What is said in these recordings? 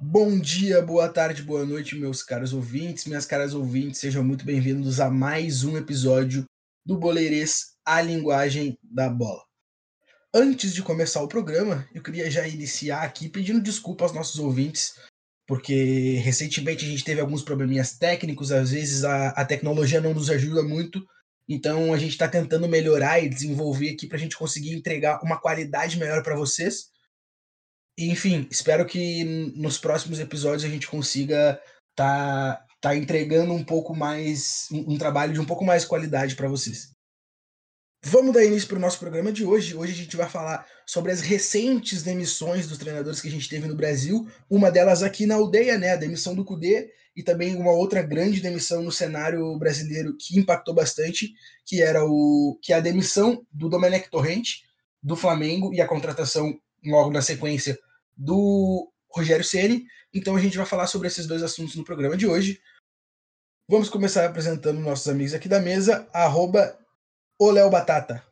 Bom dia, boa tarde, boa noite, meus caros ouvintes, minhas caras ouvintes, sejam muito bem-vindos a mais um episódio do Boleirês, a linguagem da bola. Antes de começar o programa, eu queria já iniciar aqui pedindo desculpa aos nossos ouvintes, porque recentemente a gente teve alguns probleminhas técnicos, às vezes a, a tecnologia não nos ajuda muito, então a gente está tentando melhorar e desenvolver aqui para a gente conseguir entregar uma qualidade melhor para vocês. Enfim, espero que nos próximos episódios a gente consiga tá, tá entregando um pouco mais, um, um trabalho de um pouco mais qualidade para vocês. Vamos dar início para o nosso programa de hoje. Hoje a gente vai falar sobre as recentes demissões dos treinadores que a gente teve no Brasil. Uma delas aqui na aldeia, né? A demissão do Cudê e também uma outra grande demissão no cenário brasileiro que impactou bastante, que era o que é a demissão do Domenech Torrente do Flamengo e a contratação logo na sequência do Rogério Ceni. Então a gente vai falar sobre esses dois assuntos no programa de hoje. Vamos começar apresentando nossos amigos aqui da mesa, arroba o Léo Batata.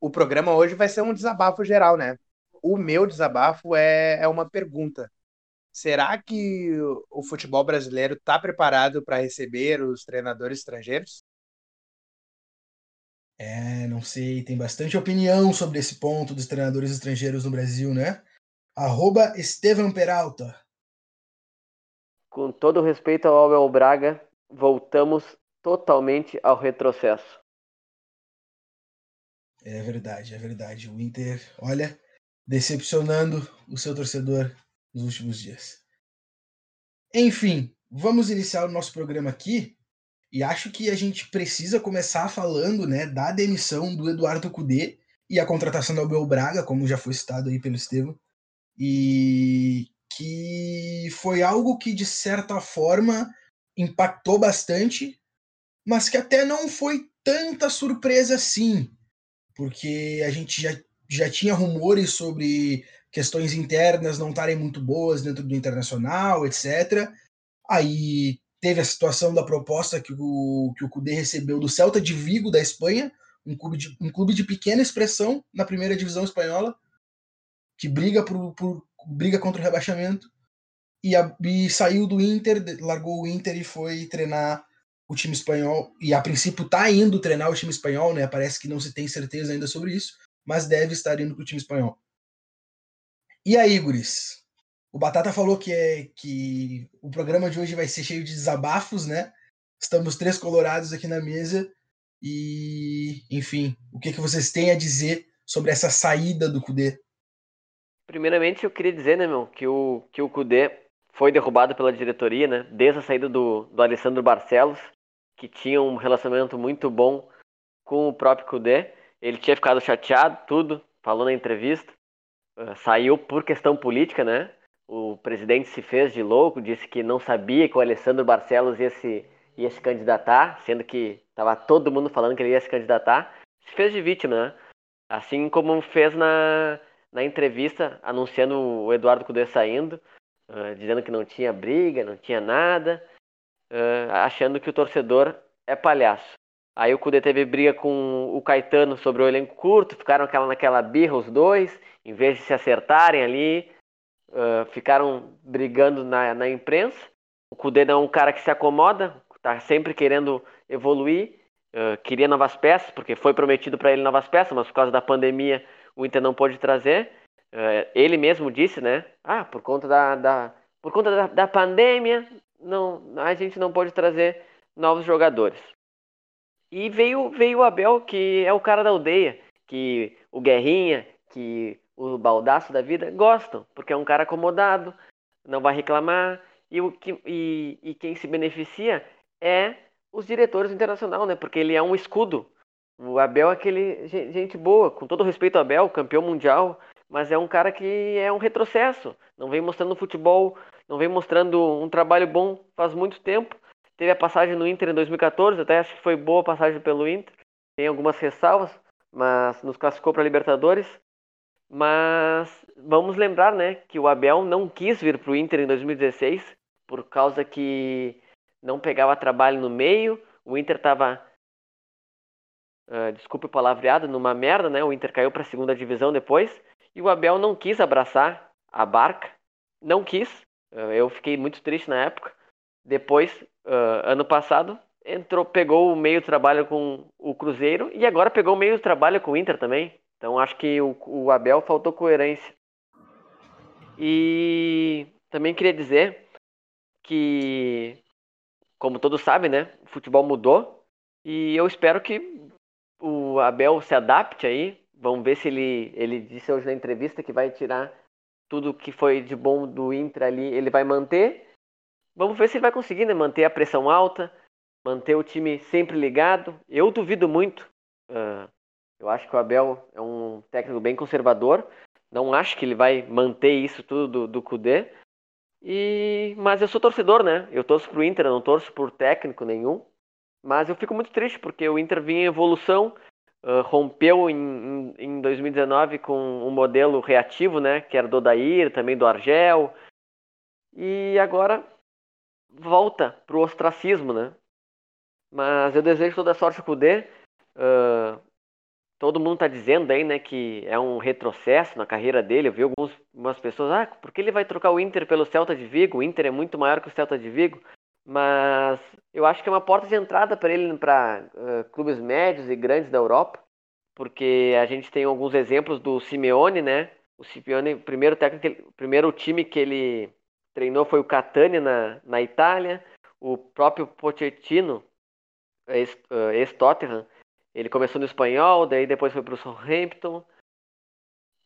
O programa hoje vai ser um desabafo geral, né? O meu desabafo é, é uma pergunta. Será que o futebol brasileiro está preparado para receber os treinadores estrangeiros? É, não sei, tem bastante opinião sobre esse ponto dos treinadores estrangeiros no Brasil, né? Arroba Estevam Peralta. Com todo respeito ao Abel Braga, voltamos totalmente ao retrocesso. É verdade, é verdade. O Inter, olha, decepcionando o seu torcedor nos últimos dias. Enfim, vamos iniciar o nosso programa aqui. E acho que a gente precisa começar falando né, da demissão do Eduardo Cudê e a contratação do Abel Braga, como já foi citado aí pelo Estevam e que foi algo que de certa forma impactou bastante, mas que até não foi tanta surpresa assim, porque a gente já, já tinha rumores sobre questões internas não estarem muito boas dentro do internacional, etc. Aí teve a situação da proposta que o, que o Cudê recebeu do Celta de Vigo, da Espanha, um clube de, um clube de pequena expressão na primeira divisão espanhola, que briga por, por briga contra o rebaixamento e, a, e, saiu do Inter, largou o Inter e foi treinar o time espanhol. E a princípio tá indo treinar o time espanhol, né? Parece que não se tem certeza ainda sobre isso, mas deve estar indo para o time espanhol. E aí, Guris? O Batata falou que é que o programa de hoje vai ser cheio de desabafos, né? Estamos três colorados aqui na mesa e, enfim, o que, que vocês têm a dizer sobre essa saída do Cudê? Primeiramente, eu queria dizer, né, meu, que o, que o Cudê foi derrubado pela diretoria, né, desde a saída do, do Alessandro Barcelos, que tinha um relacionamento muito bom com o próprio Cudê. Ele tinha ficado chateado, tudo, falou na entrevista. Uh, saiu por questão política, né? O presidente se fez de louco, disse que não sabia que o Alessandro Barcelos ia se, ia se candidatar, sendo que estava todo mundo falando que ele ia se candidatar. Se fez de vítima, né? Assim como fez na, na entrevista anunciando o Eduardo Cudê saindo, uh, dizendo que não tinha briga, não tinha nada, uh, achando que o torcedor é palhaço. Aí o Cudê teve briga com o Caetano sobre o elenco curto, ficaram aquela, naquela birra os dois, em vez de se acertarem ali, uh, ficaram brigando na, na imprensa. O Cudê não é um cara que se acomoda, tá sempre querendo evoluir, uh, queria novas peças, porque foi prometido para ele novas peças, mas por causa da pandemia o Inter não pôde trazer. É, ele mesmo disse, né? Ah, por conta da, da por conta da, da, pandemia, não, a gente não pôde trazer novos jogadores. E veio, veio o Abel, que é o cara da aldeia, que o Guerrinha, que o Baldaço da vida gostam, porque é um cara acomodado, não vai reclamar, e, o, que, e, e quem se beneficia é os diretores internacional, né? Porque ele é um escudo o Abel é aquele gente boa, com todo respeito ao Abel, campeão mundial, mas é um cara que é um retrocesso. Não vem mostrando futebol, não vem mostrando um trabalho bom faz muito tempo. Teve a passagem no Inter em 2014, até acho que foi boa a passagem pelo Inter. Tem algumas ressalvas, mas nos classificou para Libertadores. Mas vamos lembrar, né, que o Abel não quis vir para o Inter em 2016 por causa que não pegava trabalho no meio, o Inter estava uh, desculpe o palavreado, numa merda, né? O Inter caiu para a segunda divisão depois e o Abel não quis abraçar a barca, não quis. Uh, eu fiquei muito triste na época. Depois, uh, ano passado, entrou, pegou o meio trabalho com o Cruzeiro e agora pegou o meio trabalho com o Inter também. Então acho que o, o Abel faltou coerência. E também queria dizer que, como todos sabem, né, o futebol mudou e eu espero que o Abel se adapte aí. Vamos ver se ele, ele disse hoje na entrevista que vai tirar tudo que foi de bom do Inter ali, ele vai manter. Vamos ver se ele vai conseguir, né? Manter a pressão alta, manter o time sempre ligado. Eu duvido muito. Uh, eu acho que o Abel é um técnico bem conservador. Não acho que ele vai manter isso tudo do, do Kudê. E, mas eu sou torcedor, né? Eu torço pro Inter, não torço por técnico nenhum. Mas eu fico muito triste porque o Inter vinha em evolução, uh, rompeu em, em, 2019 com um modelo reativo, né? Que era do Odair, também do Argel. E agora volta pro ostracismo, né? Mas eu desejo toda a sorte pro Kudê. Uh, todo mundo está dizendo aí, né, que é um retrocesso na carreira dele. Eu vi algumas pessoas, ah, por que ele vai trocar o Inter pelo Celta de Vigo? O Inter é muito maior que o Celta de Vigo. Mas eu acho que é uma porta de entrada para ele para uh, clubes médios e grandes da Europa, porque a gente tem alguns exemplos do Simeone, né? O Simeone, primeiro técnico, primeiro time que ele treinou foi o Catania na, na Itália, o próprio Pochettino, ex-Tottenham, uh, ele começou no espanhol, daí depois foi para o Southampton.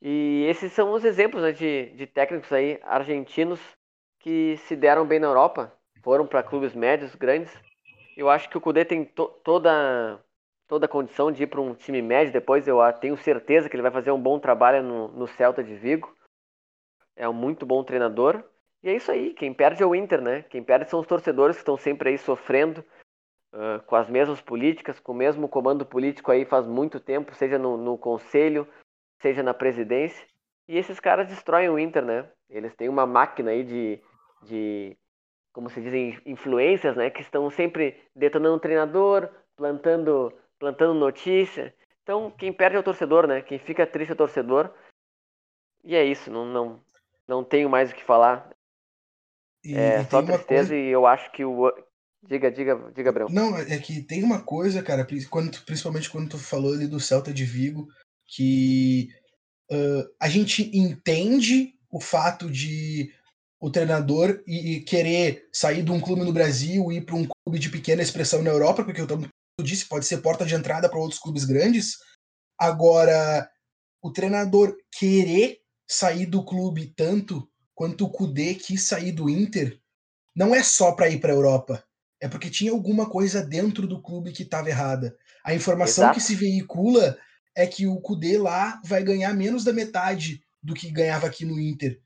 E esses são os exemplos né, de, de técnicos aí argentinos que se deram bem na Europa foram para clubes médios, grandes. Eu acho que o Cudê tem to toda toda a condição de ir para um time médio depois. Eu tenho certeza que ele vai fazer um bom trabalho no, no Celta de Vigo. É um muito bom treinador. E é isso aí. Quem perde é o Inter, né? Quem perde são os torcedores que estão sempre aí sofrendo uh, com as mesmas políticas, com o mesmo comando político aí faz muito tempo, seja no, no conselho, seja na presidência. E esses caras destroem o Inter, né? Eles têm uma máquina aí de, de como se dizem, influências, né, que estão sempre detonando o treinador, plantando, plantando notícia. Então, quem perde é o torcedor, né? Quem fica triste é o torcedor. E é isso, não, não, não tenho mais o que falar. E, é e só tristeza coisa... e eu acho que o. Diga, diga, diga, Brão. Não, é que tem uma coisa, cara, quando, principalmente quando tu falou ali do Celta de Vigo, que uh, a gente entende o fato de o treinador e, e, querer sair de um clube no Brasil e ir para um clube de pequena expressão na Europa, porque eu disse, pode ser porta de entrada para outros clubes grandes. Agora, o treinador querer sair do clube tanto quanto o Kudê quis sair do Inter, não é só para ir para a Europa. É porque tinha alguma coisa dentro do clube que estava errada. A informação Exato. que se veicula é que o Kudê lá vai ganhar menos da metade do que ganhava aqui no Inter.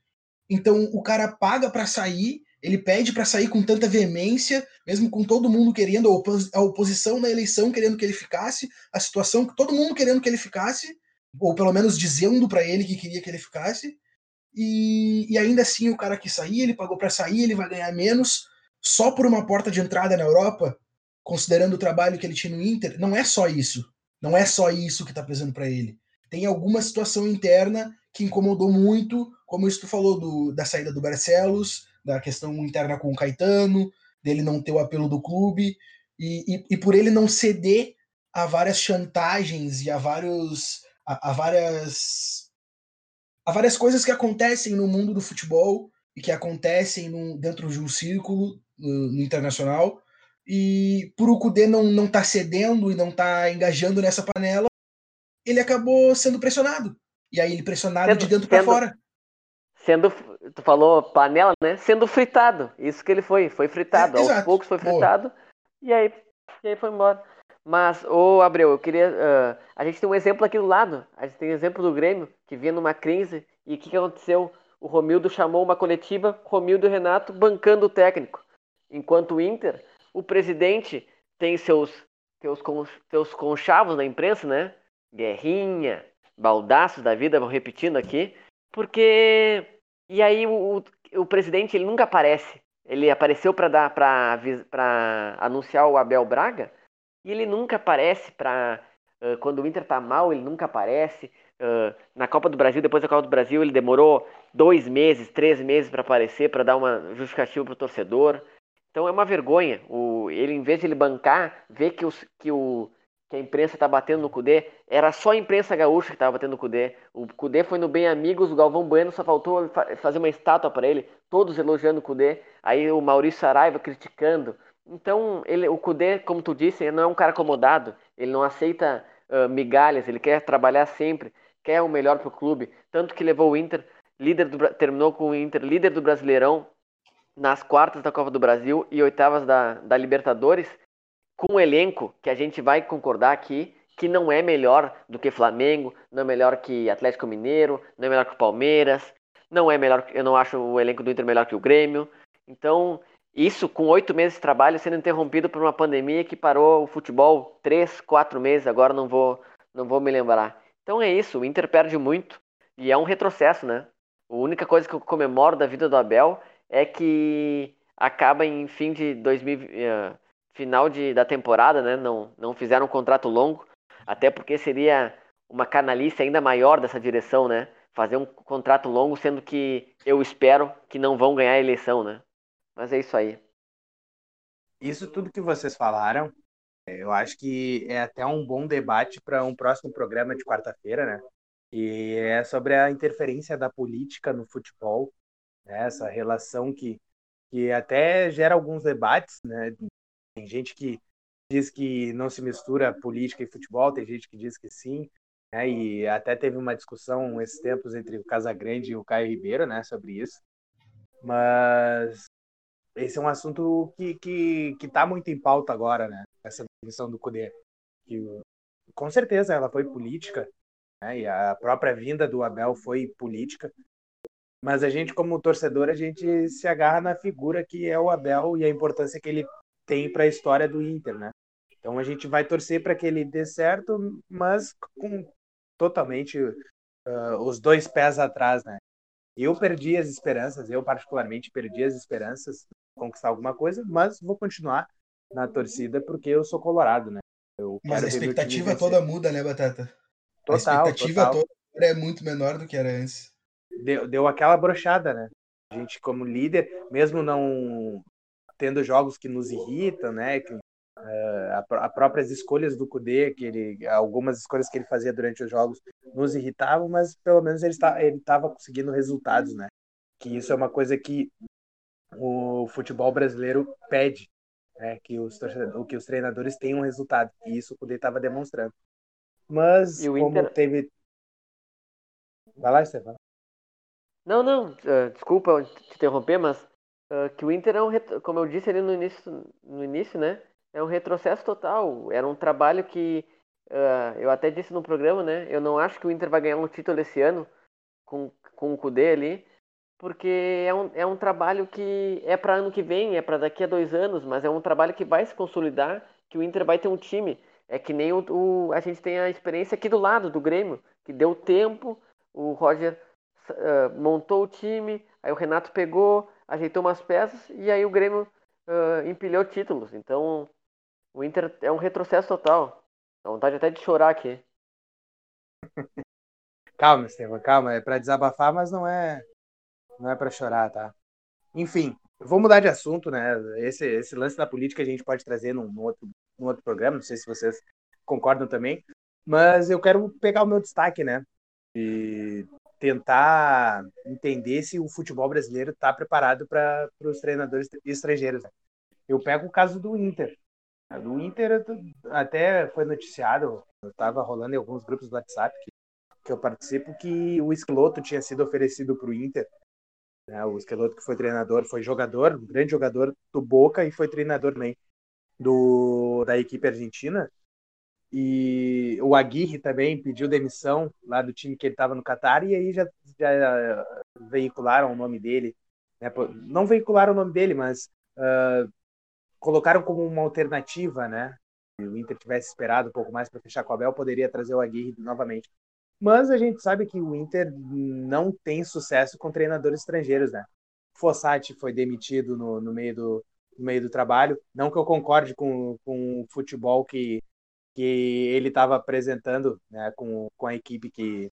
Então o cara paga para sair, ele pede para sair com tanta veemência, mesmo com todo mundo querendo, a oposição na eleição querendo que ele ficasse, a situação todo mundo querendo que ele ficasse, ou pelo menos dizendo para ele que queria que ele ficasse. E, e ainda assim o cara que sair, ele pagou para sair, ele vai ganhar menos só por uma porta de entrada na Europa, considerando o trabalho que ele tinha no Inter. Não é só isso. Não é só isso que tá pesando para ele. Tem alguma situação interna que incomodou muito, como isso tu falou do, da saída do Barcelos, da questão interna com o Caetano, dele não ter o apelo do clube, e, e, e por ele não ceder a várias chantagens e a vários a, a, várias a várias coisas que acontecem no mundo do futebol e que acontecem no, dentro de um círculo no, no internacional e por o Cudê não não tá cedendo e não tá engajando nessa panela ele acabou sendo pressionado e aí ele pressionado sendo, de dentro para fora. Sendo, tu falou panela, né? Sendo fritado. Isso que ele foi, foi fritado. É, Aos exato. poucos foi fritado. E aí, e aí foi embora. Mas, ô Abreu, eu queria. Uh, a gente tem um exemplo aqui do lado. A gente tem um exemplo do Grêmio, que vinha numa crise. E o que, que aconteceu? O Romildo chamou uma coletiva, Romildo e Renato bancando o técnico. Enquanto o Inter, o presidente tem seus, seus, seus conchavos na imprensa, né? Guerrinha, baldaços da vida, vou repetindo aqui, porque. E aí o, o presidente ele nunca aparece. ele apareceu para dar para anunciar o Abel Braga e ele nunca aparece para uh, quando o Inter tá mal, ele nunca aparece. Uh, na Copa do Brasil, depois da Copa do Brasil, ele demorou dois meses, três meses para aparecer, para dar uma justificativa para o torcedor. Então é uma vergonha. O, ele, em vez de ele bancar, ver que, os, que, o, que a imprensa está batendo no Cudê, era só a imprensa gaúcha que estava batendo no Cudê. O Cudê foi no Bem Amigos, o Galvão Bueno só faltou fazer uma estátua para ele, todos elogiando o Cudê. Aí o Maurício Saraiva criticando. Então, ele, o Cudê, como tu disse, ele não é um cara acomodado, ele não aceita uh, migalhas, ele quer trabalhar sempre, quer o melhor para o clube. Tanto que levou o Inter, líder do, terminou com o Inter líder do Brasileirão nas quartas da Copa do Brasil e oitavas da, da Libertadores, com um elenco que a gente vai concordar aqui que não é melhor do que Flamengo, não é melhor que Atlético Mineiro, não é melhor que o Palmeiras, não é melhor, eu não acho o elenco do Inter melhor que o Grêmio. Então, isso com oito meses de trabalho sendo interrompido por uma pandemia que parou o futebol três, quatro meses, agora não vou, não vou me lembrar. Então é isso, o Inter perde muito e é um retrocesso, né? A única coisa que eu comemoro da vida do Abel é que acaba em fim de 2000, uh, eh, final de, da temporada, né? Não, não fizeram um contrato longo, até porque seria uma canalice ainda maior dessa direção, né? Fazer um contrato longo, sendo que eu espero que não vão ganhar a eleição, né? Mas é isso aí. Isso tudo que vocês falaram, eu acho que é até um bom debate para um próximo programa de quarta-feira, né? E é sobre a interferência da política no futebol, né? essa relação que, que até gera alguns debates, né? Tem gente que diz que não se mistura política e futebol, tem gente que diz que sim, né? E até teve uma discussão esses tempos entre o Casagrande e o Caio Ribeiro, né, sobre isso. Mas esse é um assunto que que que está muito em pauta agora, né? Essa definição do Cudê, que com certeza ela foi política, né? E a própria vinda do Abel foi política. Mas a gente como torcedor, a gente se agarra na figura que é o Abel e a importância que ele tem para a história do Inter, né? Então a gente vai torcer para que ele dê certo, mas com totalmente uh, os dois pés atrás, né? Eu perdi as esperanças, eu particularmente perdi as esperanças conquistar alguma coisa, mas vou continuar na torcida porque eu sou colorado, né? Eu mas a expectativa toda muda, né, Batata? Total, a expectativa total. toda é muito menor do que era antes. Deu, deu aquela brochada, né? A gente, como líder, mesmo não tendo jogos que nos irritam, né? Que, uh, a, a próprias escolhas do Kudê, que ele, algumas escolhas que ele fazia durante os jogos nos irritavam, mas pelo menos ele estava ele conseguindo resultados, né? Que isso é uma coisa que o futebol brasileiro pede, né, que, os que os treinadores tenham resultado. E isso o Cudê estava demonstrando. Mas, como Inter... teve. Vai lá, Stefano. Não, não, uh, desculpa te interromper, mas uh, que o Inter é um, como eu disse ali no início, no início, né? É um retrocesso total. Era um trabalho que uh, eu até disse no programa, né? Eu não acho que o Inter vai ganhar um título esse ano com, com o Cudê ali, porque é um, é um trabalho que é para ano que vem, é para daqui a dois anos, mas é um trabalho que vai se consolidar, que o Inter vai ter um time. É que nem o, o a gente tem a experiência aqui do lado, do Grêmio, que deu tempo, o Roger uh, montou o time, aí o Renato pegou, ajeitou umas peças e aí o Grêmio uh, empilhou títulos. Então o Inter é um retrocesso total. Dá vontade até de chorar aqui. calma, Estevam, calma. É para desabafar, mas não é não é para chorar, tá? Enfim, vou mudar de assunto, né? Esse, esse lance da política a gente pode trazer num, num, outro, num outro programa, não sei se vocês concordam também, mas eu quero pegar o meu destaque, né? E tentar entender se o futebol brasileiro está preparado para os treinadores estrangeiros. Né? Eu pego o caso do Inter. Do Inter até foi noticiado, estava rolando em alguns grupos do WhatsApp que, que eu participo, que o Escloto tinha sido oferecido para o Inter né? O Esqueloto que foi treinador, foi jogador, um grande jogador do Boca e foi treinador também do, da equipe argentina. E o Aguirre também pediu demissão lá do time que ele estava no Catar e aí já, já veicularam o nome dele. Né? Não veicularam o nome dele, mas uh, colocaram como uma alternativa, né? Se o Inter tivesse esperado um pouco mais para fechar com o Abel, poderia trazer o Aguirre novamente. Mas a gente sabe que o Inter não tem sucesso com treinadores estrangeiros, né? Fossati foi demitido no, no, meio do, no meio do trabalho. Não que eu concorde com, com o futebol que, que ele estava apresentando né, com, com a equipe que,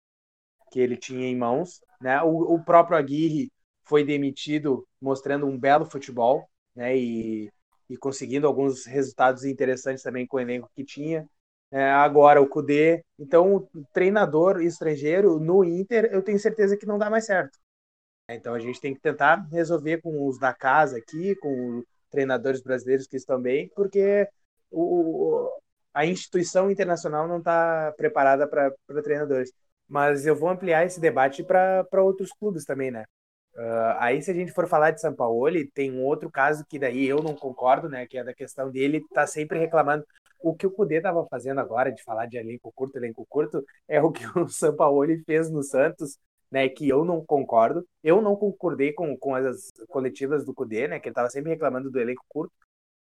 que ele tinha em mãos. Né? O, o próprio Aguirre foi demitido mostrando um belo futebol né, e, e conseguindo alguns resultados interessantes também com o elenco que tinha. É, agora o Cudê. Então, treinador estrangeiro no Inter, eu tenho certeza que não dá mais certo. Então, a gente tem que tentar resolver com os da casa aqui, com treinadores brasileiros que estão bem, porque o, a instituição internacional não está preparada para treinadores. Mas eu vou ampliar esse debate para outros clubes também, né? Uh, aí, se a gente for falar de São Paulo, tem um outro caso que daí eu não concordo, né? Que é da questão dele tá sempre reclamando. O que o Cudê estava fazendo agora, de falar de elenco curto, elenco curto, é o que o São Paulo fez no Santos, né? Que eu não concordo. Eu não concordei com, com as coletivas do Cudê, né? Que ele estava sempre reclamando do elenco curto.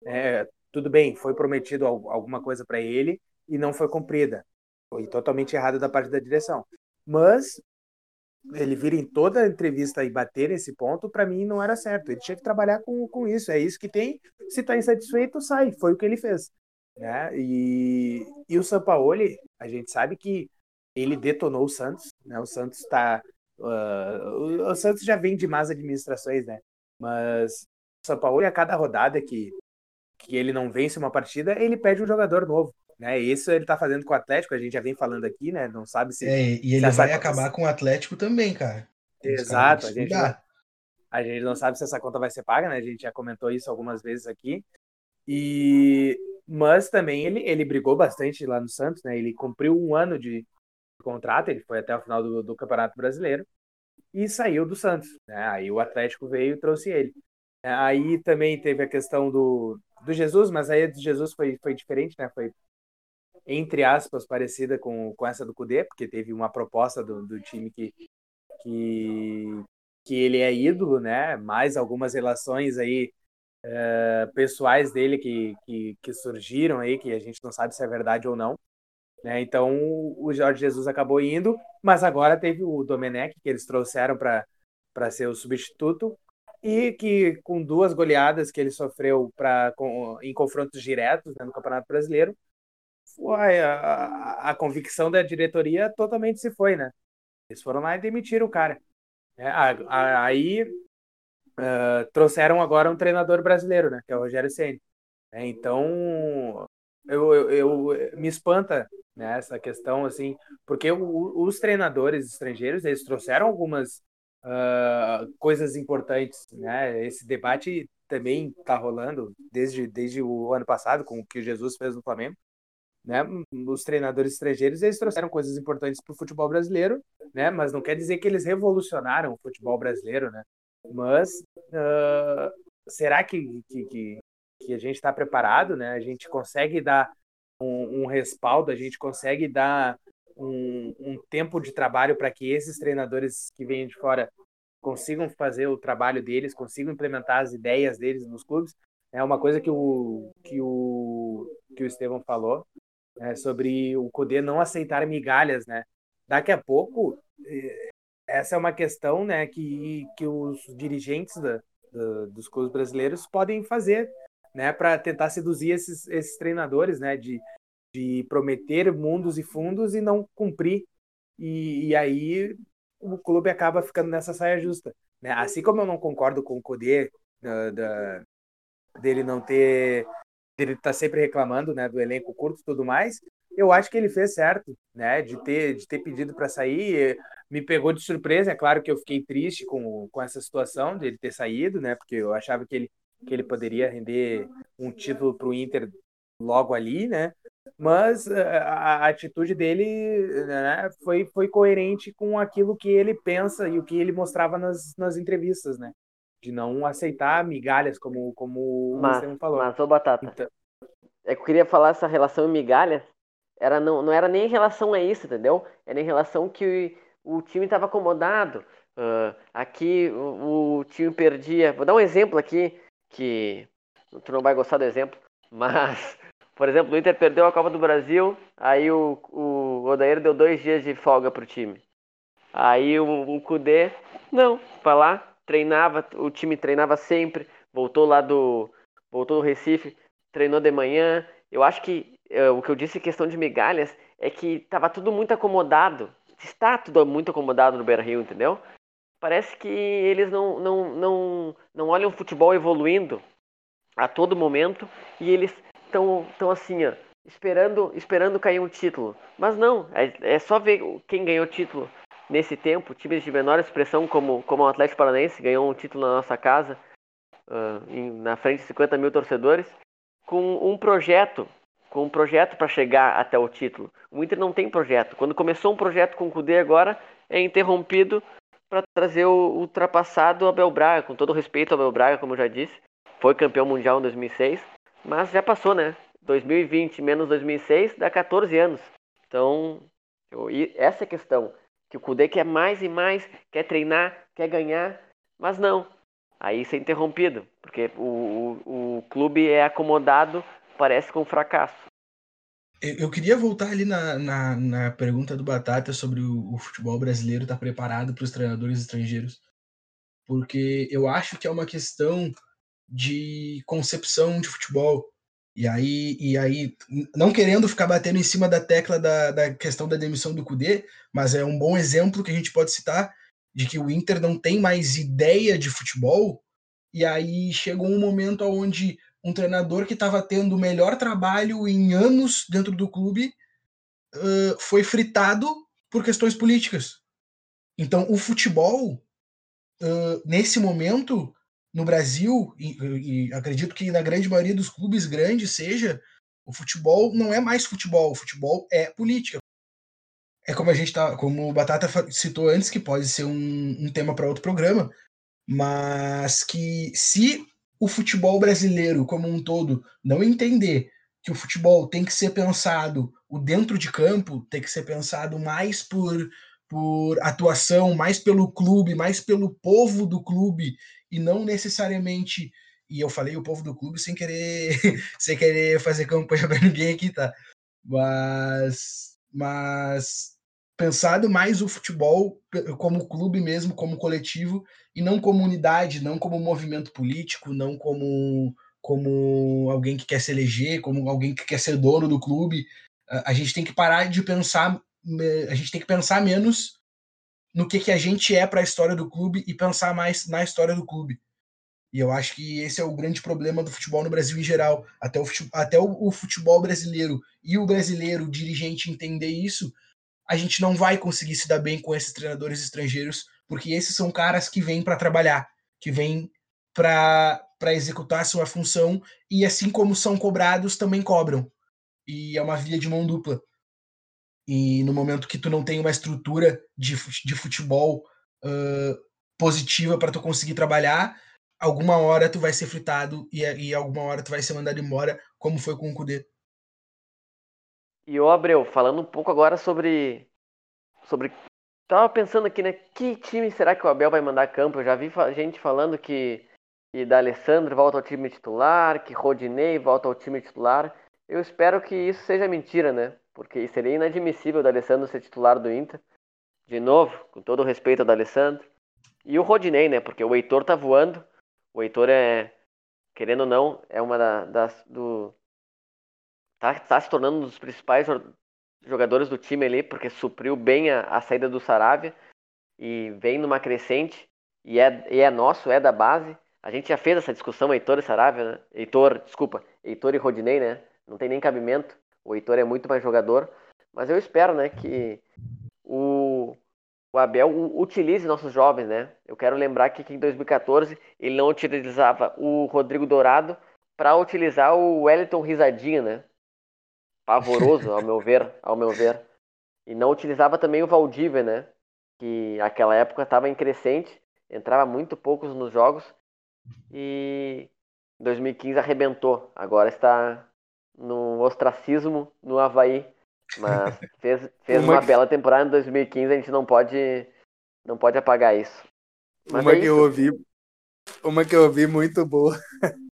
É, tudo bem, foi prometido alguma coisa para ele e não foi cumprida. Foi totalmente errado da parte da direção. Mas ele vir em toda a entrevista e bater nesse ponto, para mim não era certo. Ele tinha que trabalhar com, com isso. É isso que tem. Se está insatisfeito, sai. Foi o que ele fez. Né? E, e o Sampaoli, a gente sabe que ele detonou o Santos. Né? O Santos está. Uh, o, o, Santos já vem de más administrações, né? Mas o Sampaoli, a cada rodada que, que ele não vence uma partida, ele pede um jogador novo. Né? Isso ele tá fazendo com o Atlético, a gente já vem falando aqui, né? Não sabe se. É, e ele vai acabar com o Atlético também, cara. Exato, a gente, não, a gente não sabe se essa conta vai ser paga, né? A gente já comentou isso algumas vezes aqui. E mas também ele, ele brigou bastante lá no Santos, né? Ele cumpriu um ano de contrato, ele foi até o final do, do Campeonato Brasileiro e saiu do Santos. Né? Aí o Atlético veio e trouxe ele. Aí também teve a questão do, do Jesus, mas aí do Jesus foi, foi diferente, né? Foi entre aspas, parecida com, com essa do Cudê, porque teve uma proposta do, do time que, que, que ele é ídolo, né? Mais algumas relações aí uh, pessoais dele que, que, que surgiram aí, que a gente não sabe se é verdade ou não. Né? Então o Jorge Jesus acabou indo, mas agora teve o Domenech, que eles trouxeram para ser o substituto, e que com duas goleadas que ele sofreu com, em confrontos diretos né, no Campeonato Brasileiro, foi a, a, a, convicção da diretoria totalmente se foi, né? Eles foram lá e demitiram o cara. É, aí uh, trouxeram agora um treinador brasileiro, né? Que é o Rogério Ceni. É, então eu, eu, eu, me espanta né, essa questão assim, porque o, os treinadores estrangeiros eles trouxeram algumas uh, coisas importantes, né? Esse debate também está rolando desde, desde o ano passado com o que Jesus fez no Flamengo né? Os treinadores estrangeiros eles trouxeram coisas importantes para o futebol brasileiro, né? Mas não quer dizer que eles revolucionaram o futebol brasileiro, né? Mas uh, será que, que, que, a gente está preparado, né? A gente consegue dar um, um respaldo, a gente consegue dar um, um tempo de trabalho para que esses treinadores que vêm de fora consigam fazer o trabalho deles, consigam implementar as ideias deles nos clubes. É uma coisa que o que o que o Estevão falou, né, sobre o Cudê não aceitar migalhas, né? Daqui a pouco, eh, essa é uma questão, né, que, que os dirigentes da, da, dos clubes brasileiros podem fazer, né, para tentar seduzir esses, esses treinadores, né, de, de prometer mundos e fundos e não cumprir. E, e aí o clube acaba ficando nessa saia justa. Né? Assim como eu não concordo com o Cudê, da, da, dele não ter ele tá sempre reclamando, né, do elenco curto e tudo mais. Eu acho que ele fez certo, né, de ter de ter pedido para sair. Me pegou de surpresa, é claro que eu fiquei triste com, com essa situação de ele ter saído, né, porque eu achava que ele que ele poderia render um título para o Inter logo ali, né? Mas eh, a, a atitude dele né, foi, foi coerente com aquilo que ele pensa e o que ele mostrava nas, nas entrevistas, né? de não aceitar migalhas, como, como mas, o falou. Mas, ô Batata, então... é que eu queria falar essa relação em migalhas, era, não, não era nem em relação a isso, entendeu? Era em relação que o, o time estava acomodado. Uh, aqui o, o, time perdia. Vou dar um exemplo aqui, que tu não vai gostar do exemplo, mas, por exemplo, o Inter perdeu a Copa do Brasil, aí o, o Odair deu dois dias de folga pro time. Aí o, o Kudê, não, vai lá, treinava, o time treinava sempre, voltou lá do voltou do Recife, treinou de manhã. Eu acho que uh, o que eu disse questão de migalhas é que estava tudo muito acomodado. Está tudo muito acomodado no Beira-Rio, entendeu? Parece que eles não, não, não, não olham o futebol evoluindo a todo momento e eles estão tão assim, ó, esperando, esperando cair um título. Mas não, é, é só ver quem ganhou título nesse tempo. Times de menor expressão, como, como o Atlético Paranaense, ganhou um título na nossa casa, uh, em, na frente de 50 mil torcedores, com um projeto, com um projeto para chegar até o título. O Inter não tem projeto. Quando começou um projeto com o Cudê agora, é interrompido para trazer o ultrapassado Abel Braga, com todo respeito ao Abel Braga, como eu já disse. Foi campeão mundial em 2006, mas já passou, né? 2020 menos 2006 dá 14 anos. Então, eu, essa é a questão. Que o Kudê quer mais e mais, quer treinar, quer ganhar, mas não. Aí isso é interrompido, porque o, o, o clube é acomodado, parece com um fracasso. Eu queria voltar ali na, na, na pergunta do Batata sobre o, o futebol brasileiro estar tá preparado para os treinadores estrangeiros, porque eu acho que é uma questão de concepção de futebol. E aí, e aí, não querendo ficar batendo em cima da tecla da, da questão da demissão do Cudê, mas é um bom exemplo que a gente pode citar de que o Inter não tem mais ideia de futebol. E aí chegou um momento onde um treinador que estava tendo o melhor trabalho em anos dentro do clube uh, foi fritado por questões políticas. Então, o futebol, uh, nesse momento, no Brasil, e, e, acredito que na grande maioria dos clubes grandes seja, o futebol não é mais futebol, o futebol é política. É como a gente tá, como o Batata citou antes, que pode ser um, um tema para outro programa, mas que se o futebol brasileiro como um todo não entender que o futebol tem que ser pensado, o dentro de campo tem que ser pensado mais por, por atuação, mais pelo clube, mais pelo povo do clube e não necessariamente. E eu falei o povo do clube sem querer, sem querer fazer campanha para ninguém aqui, tá? Mas, mas pensado mais o futebol como clube mesmo, como coletivo e não como unidade, não como movimento político, não como como alguém que quer se eleger, como alguém que quer ser dono do clube. A gente tem que parar de pensar, a gente tem que pensar menos no que, que a gente é para a história do clube e pensar mais na história do clube. E eu acho que esse é o grande problema do futebol no Brasil em geral. Até o futebol, até o futebol brasileiro e o brasileiro, o dirigente, entender isso, a gente não vai conseguir se dar bem com esses treinadores estrangeiros, porque esses são caras que vêm para trabalhar, que vêm para executar sua função e assim como são cobrados, também cobram. E é uma via de mão dupla. E no momento que tu não tem uma estrutura de, de futebol uh, positiva para tu conseguir trabalhar, alguma hora tu vai ser fritado e, e alguma hora tu vai ser mandado embora, como foi com o Kudê. E o Abreu, falando um pouco agora sobre sobre tava pensando aqui, né, que time será que o Abel vai mandar campo? Eu já vi gente falando que que da Alessandro volta ao time titular, que Rodinei volta ao time titular. Eu espero que isso seja mentira, né? Porque seria inadmissível o D'Alessandro ser titular do Inter. De novo, com todo o respeito ao D'Alessandro. E o Rodinei, né? Porque o Heitor tá voando. O Heitor é, querendo ou não, é uma das do tá, tá se tornando um dos principais jogadores do time ali, porque supriu bem a, a saída do Saravia e vem numa crescente e é, e é nosso, é da base. A gente já fez essa discussão, Heitor e Saravia, né? Heitor, desculpa, Heitor e Rodinei, né? Não tem nem cabimento. O Heitor é muito mais jogador. Mas eu espero, né, que o, o Abel utilize nossos jovens, né? Eu quero lembrar que, que em 2014 ele não utilizava o Rodrigo Dourado para utilizar o Wellington Risadinha, né? Pavoroso, ao meu ver, ao meu ver. E não utilizava também o Valdívia, né? Que naquela época estava em crescente, entrava muito poucos nos jogos e em 2015 arrebentou. Agora está no ostracismo no Havaí. Mas fez, fez uma, uma bela temporada em 2015, a gente não pode, não pode apagar isso. Mas uma é que eu ouvi, uma que eu ouvi muito boa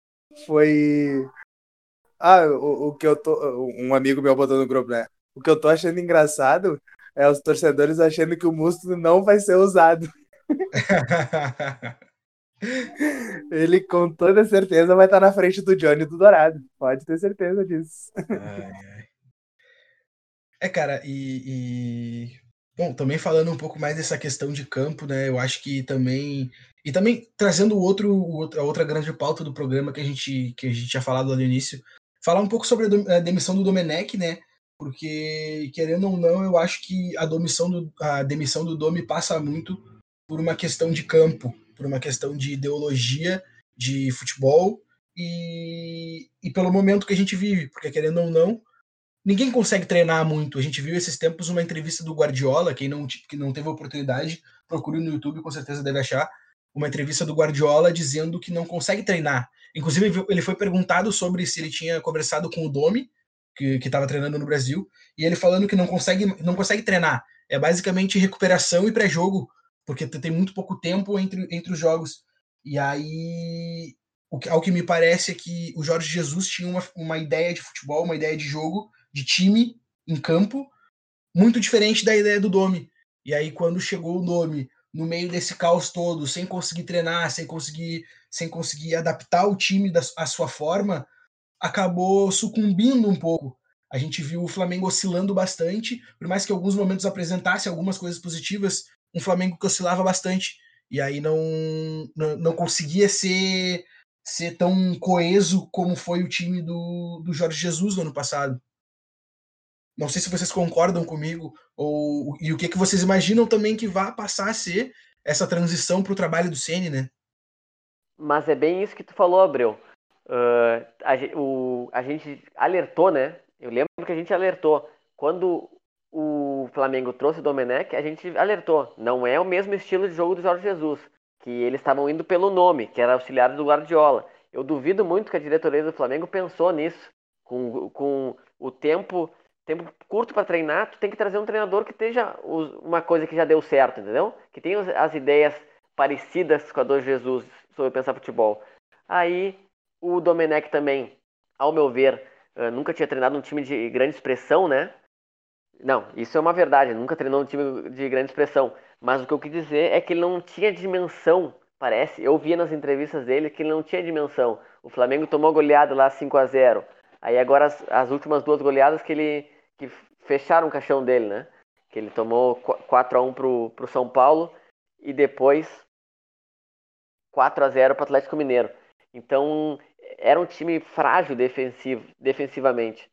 foi ah, o, o que eu tô, um amigo meu botou no grupo, né? O que eu tô achando engraçado é os torcedores achando que o Musto não vai ser usado. Ele com toda certeza vai estar na frente do Johnny do Dourado. Pode ter certeza disso. Ai, ai. É, cara, e, e, Bom, também falando um pouco mais dessa questão de campo, né? Eu acho que também. E também trazendo o outro, outra grande pauta do programa que a gente, que a gente tinha falado lá no início. Falar um pouco sobre a demissão do Domenech, né? Porque, querendo ou não, eu acho que a do, a demissão do Domi passa muito por uma questão de campo, por uma questão de ideologia de futebol e, e pelo momento que a gente vive, porque querendo ou não, ninguém consegue treinar muito. A gente viu esses tempos uma entrevista do Guardiola, quem não, que não teve oportunidade, procure no YouTube, com certeza deve achar, uma entrevista do Guardiola dizendo que não consegue treinar. Inclusive, ele foi perguntado sobre se ele tinha conversado com o Domi, que estava treinando no Brasil, e ele falando que não consegue, não consegue treinar. É basicamente recuperação e pré-jogo porque tem muito pouco tempo entre, entre os jogos. E aí, o que, ao que me parece é que o Jorge Jesus tinha uma, uma ideia de futebol, uma ideia de jogo, de time em campo, muito diferente da ideia do Domi. E aí, quando chegou o Domi, no meio desse caos todo, sem conseguir treinar, sem conseguir, sem conseguir adaptar o time da, à sua forma, acabou sucumbindo um pouco. A gente viu o Flamengo oscilando bastante, por mais que em alguns momentos apresentasse algumas coisas positivas, um Flamengo que oscilava bastante. E aí não, não, não conseguia ser, ser tão coeso como foi o time do, do Jorge Jesus no ano passado. Não sei se vocês concordam comigo ou e o que, que vocês imaginam também que vá passar a ser essa transição para o trabalho do Ceni, né? Mas é bem isso que tu falou, Abreu. Uh, a, o, a gente alertou, né? Eu lembro que a gente alertou quando o Flamengo trouxe o Domenech, a gente alertou, não é o mesmo estilo de jogo do Jorge Jesus, que eles estavam indo pelo nome, que era auxiliar do Guardiola. Eu duvido muito que a diretoria do Flamengo pensou nisso. Com, com o tempo, tempo curto para treinar, tu tem que trazer um treinador que esteja uma coisa que já deu certo, entendeu? Que tenha as ideias parecidas com a do Jesus sobre pensar futebol. Aí o Domenech também, ao meu ver, eh, nunca tinha treinado um time de grande expressão, né? Não, isso é uma verdade. Nunca treinou um time de grande expressão. Mas o que eu quis dizer é que ele não tinha dimensão, parece. Eu via nas entrevistas dele que ele não tinha dimensão. O Flamengo tomou goleada lá 5 a 0 Aí agora as, as últimas duas goleadas que ele que fecharam o caixão dele, né? Que ele tomou 4 a 1 pro, pro São Paulo e depois 4 a 0 para o Atlético Mineiro. Então era um time frágil defensivo, defensivamente.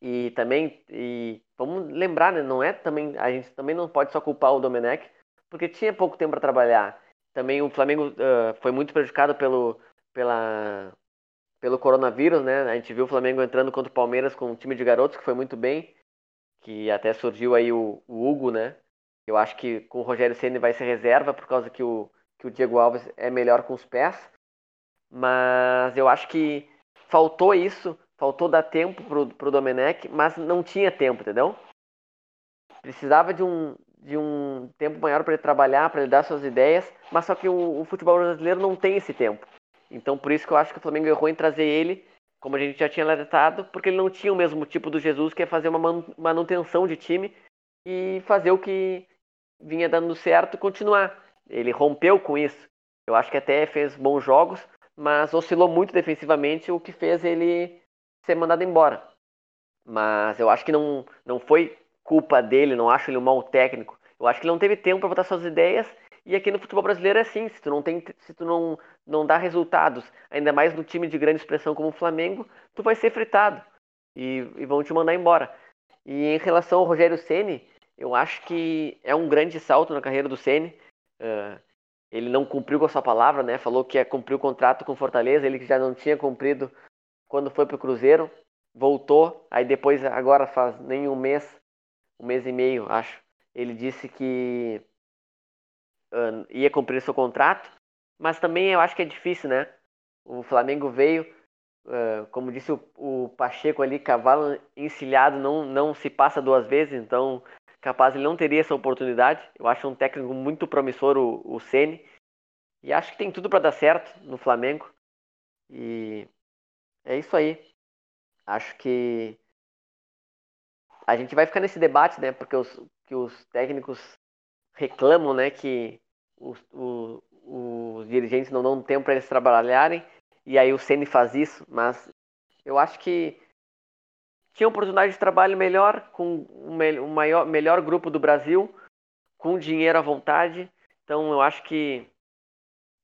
E também, e vamos lembrar, né, não é também, a gente também não pode só culpar o Domenech, porque tinha pouco tempo para trabalhar. Também o Flamengo uh, foi muito prejudicado pelo, pela, pelo coronavírus, né? A gente viu o Flamengo entrando contra o Palmeiras com um time de garotos que foi muito bem, que até surgiu aí o, o Hugo, né? Eu acho que com o Rogério Ceni vai ser reserva por causa que o, que o Diego Alves é melhor com os pés. Mas eu acho que faltou isso faltou dar tempo pro, pro Domenech, mas não tinha tempo, entendeu? Precisava de um, de um tempo maior para ele trabalhar, para ele dar suas ideias, mas só que o, o, futebol brasileiro não tem esse tempo. Então por isso que eu acho que o Flamengo errou em trazer ele, como a gente já tinha alertado, porque ele não tinha o mesmo tipo do Jesus, que é fazer uma manutenção de time e fazer o que vinha dando certo continuar. Ele rompeu com isso. Eu acho que até fez bons jogos, mas oscilou muito defensivamente, o que fez ele ser mandado embora. Mas eu acho que não, não foi culpa dele, não acho ele um mau técnico. Eu acho que ele não teve tempo para botar suas ideias. E aqui no futebol brasileiro é assim, se tu não tem, se tu não, não dá resultados, ainda mais no time de grande expressão como o Flamengo, tu vai ser fritado e, e vão te mandar embora. E em relação ao Rogério Ceni, eu acho que é um grande salto na carreira do Ceni. Uh, ele não cumpriu com a sua palavra, né? Falou que ia cumprir o contrato com Fortaleza, ele que já não tinha cumprido quando foi para o Cruzeiro, voltou, aí depois, agora faz nem um mês, um mês e meio, acho, ele disse que uh, ia cumprir seu contrato, mas também eu acho que é difícil, né? O Flamengo veio, uh, como disse o, o, Pacheco ali, cavalo encilhado não, não se passa duas vezes, então capaz ele não teria essa oportunidade. Eu acho um técnico muito promissor, o, o Ceni, e acho que tem tudo para dar certo no Flamengo. E é isso aí. Acho que a gente vai ficar nesse debate, né? Porque os, que os técnicos reclamam, né? Que o, o, os dirigentes não dão tempo para eles trabalharem, e aí o Ceni faz isso, mas eu acho que tinha oportunidade de trabalho melhor, com um maior, melhor grupo do Brasil, com dinheiro à vontade. Então eu acho que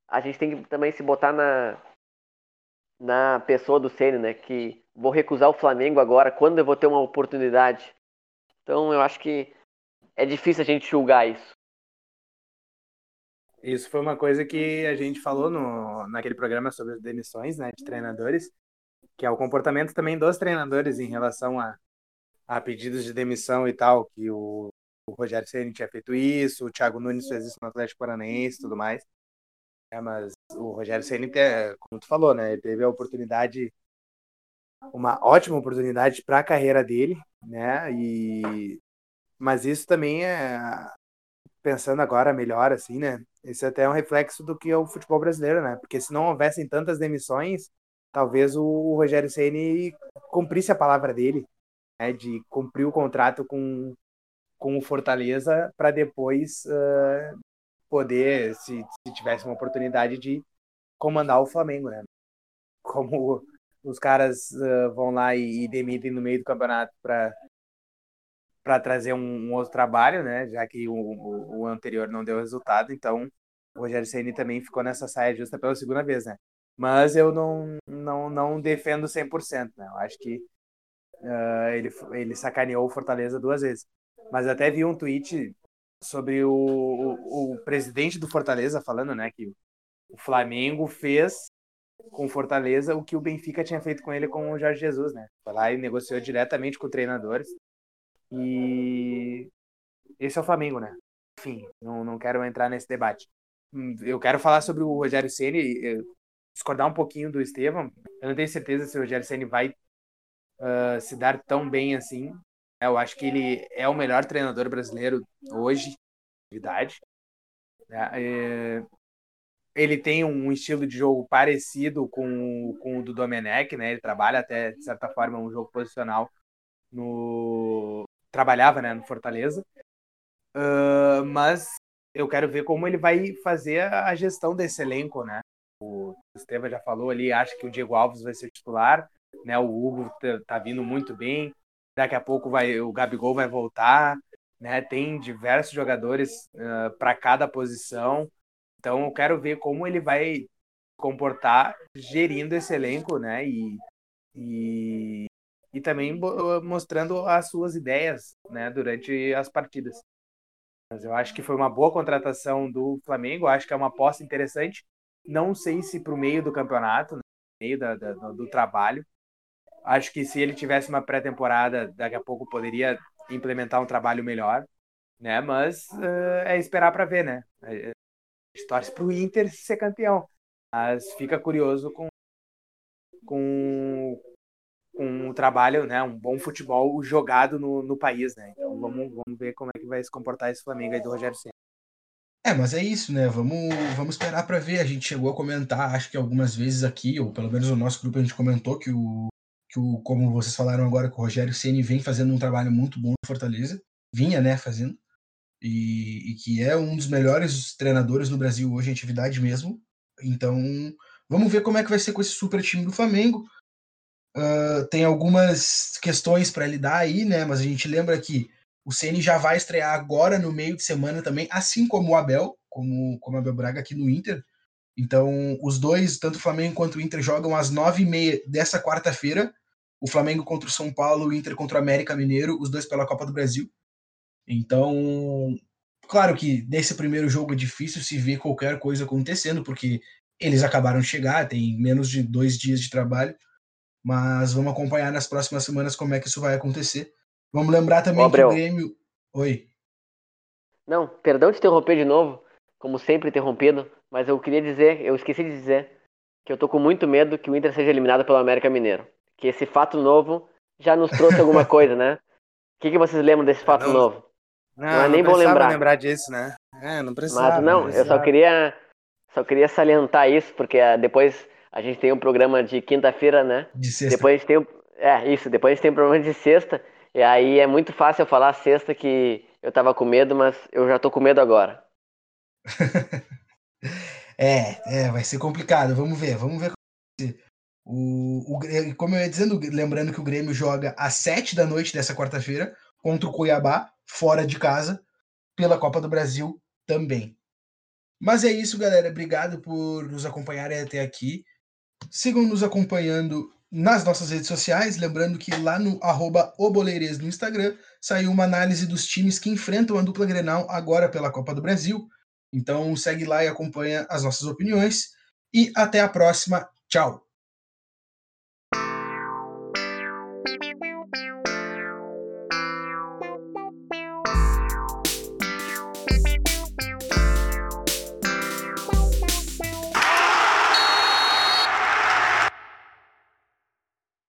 a gente tem que também se botar na, na pessoa do Ceni, né? Que vou recusar o Flamengo agora, quando eu vou ter uma oportunidade. Então eu acho que é difícil a gente julgar isso. Isso foi uma coisa que a gente falou no, naquele programa sobre as demissões né, de treinadores, que é o comportamento também dos treinadores em relação a, a pedidos de demissão e tal, que o, o Rogério Ceni tinha feito isso, o Thiago Nunes fez isso no Atlético Paranaense e tudo mais. É, mas o Rogério Ceni, como tu falou, né, teve a oportunidade, uma ótima oportunidade para a carreira dele, né, e mas isso também é pensando agora melhor assim, né? Esse até é um reflexo do que é o futebol brasileiro, né? Porque se não houvessem tantas demissões, talvez o Rogério Ceni cumprisse a palavra dele, né? De cumprir o contrato com, com o Fortaleza para depois uh, poder, se, se tivesse uma oportunidade de comandar o Flamengo, né? Como os caras uh, vão lá e, e demitem no meio do campeonato para para trazer um, um, outro trabalho, né? Já que o, o, o, anterior não deu resultado, então o Rogério Ceni também ficou nessa saia justa pela segunda vez, né? Mas eu não não, não defendo 100%, né? Eu acho que uh, ele ele sacaneou o Fortaleza duas vezes. Mas até vi um tweet sobre o, o, o presidente do Fortaleza falando, né, que o Flamengo fez com o Fortaleza o que o Benfica tinha feito com ele com o Jorge Jesus, né? Foi lá e negociou diretamente com treinadores e esse é o Flamengo, né? Enfim, não, não quero entrar nesse debate. Hum, eu quero falar sobre o Rogério Ceni, discordar um pouquinho do Estevam. Eu não tenho certeza se o Rogério Ceni vai uh, se dar tão bem assim. Eu acho que ele é o melhor treinador brasileiro hoje, de idade. É, ele tem um estilo de jogo parecido com, com o do Domenech, né? Ele trabalha até, de certa forma, um jogo posicional no, trabalhava né, no Fortaleza. Uh, mas eu quero ver como ele vai fazer a gestão desse elenco, né? O Estevam já falou ali, acha que o Diego Alves vai ser titular, né? O Hugo tá, tá vindo muito bem. Daqui a pouco vai, o Gabigol vai voltar, né? Tem diversos jogadores uh, para cada posição. Então eu quero ver como ele vai comportar gerindo esse elenco, né? E, e, e também mostrando as suas ideias né, durante as partidas. Mas eu acho que foi uma boa contratação do Flamengo, acho que é uma aposta interessante. Não sei se para o meio do campeonato, no meio da, da, do trabalho. Acho que se ele tivesse uma pré-temporada, daqui a pouco poderia implementar um trabalho melhor, né? Mas uh, é esperar para ver, né? A gente torce para o Inter ser campeão, mas fica curioso com, com, um trabalho, né, um bom futebol jogado no, no país, né? Então vamos, vamos ver como é que vai se comportar esse Flamengo aí do Rogério Senna. É, mas é isso, né? Vamos, vamos esperar para ver. A gente chegou a comentar, acho que algumas vezes aqui, ou pelo menos no nosso grupo a gente comentou que o, que o como vocês falaram agora, que o Rogério Ceni vem fazendo um trabalho muito bom no Fortaleza, vinha, né, fazendo, e, e que é um dos melhores treinadores no Brasil hoje em atividade mesmo. Então, vamos ver como é que vai ser com esse super time do Flamengo. Uh, tem algumas questões para lidar aí, né? Mas a gente lembra que o Ceni já vai estrear agora no meio de semana também, assim como o Abel, como, como Abel Braga aqui no Inter. Então, os dois, tanto o Flamengo quanto o Inter, jogam às nove e meia dessa quarta-feira. O Flamengo contra o São Paulo, o Inter contra o América Mineiro, os dois pela Copa do Brasil. Então, claro que nesse primeiro jogo é difícil se ver qualquer coisa acontecendo, porque eles acabaram de chegar, tem menos de dois dias de trabalho mas vamos acompanhar nas próximas semanas como é que isso vai acontecer. Vamos lembrar também Ô, que o Grêmio. Oi. Não, perdão de interromper de novo, como sempre interrompido, mas eu queria dizer, eu esqueci de dizer, que eu tô com muito medo que o Inter seja eliminado pelo América Mineiro. Que esse fato novo já nos trouxe alguma coisa, né? O que, que vocês lembram desse fato não, novo? Não, não é nem bom lembrar. lembrar disso, né? É, não precisa. Mas não, eu só queria, só queria salientar isso, porque ah, depois a gente tem um programa de quinta-feira, né? De sexta. Depois a gente tem um... É, isso. Depois a gente tem um programa de sexta. E aí é muito fácil eu falar sexta que eu tava com medo, mas eu já tô com medo agora. É, é, vai ser complicado. Vamos ver, vamos ver. O, o, como eu ia dizendo, lembrando que o Grêmio joga às sete da noite dessa quarta-feira contra o Cuiabá, fora de casa, pela Copa do Brasil também. Mas é isso, galera. Obrigado por nos acompanharem até aqui. Sigam nos acompanhando nas nossas redes sociais. Lembrando que lá no arroba no Instagram saiu uma análise dos times que enfrentam a dupla Grenal agora pela Copa do Brasil. Então segue lá e acompanha as nossas opiniões. E até a próxima. Tchau!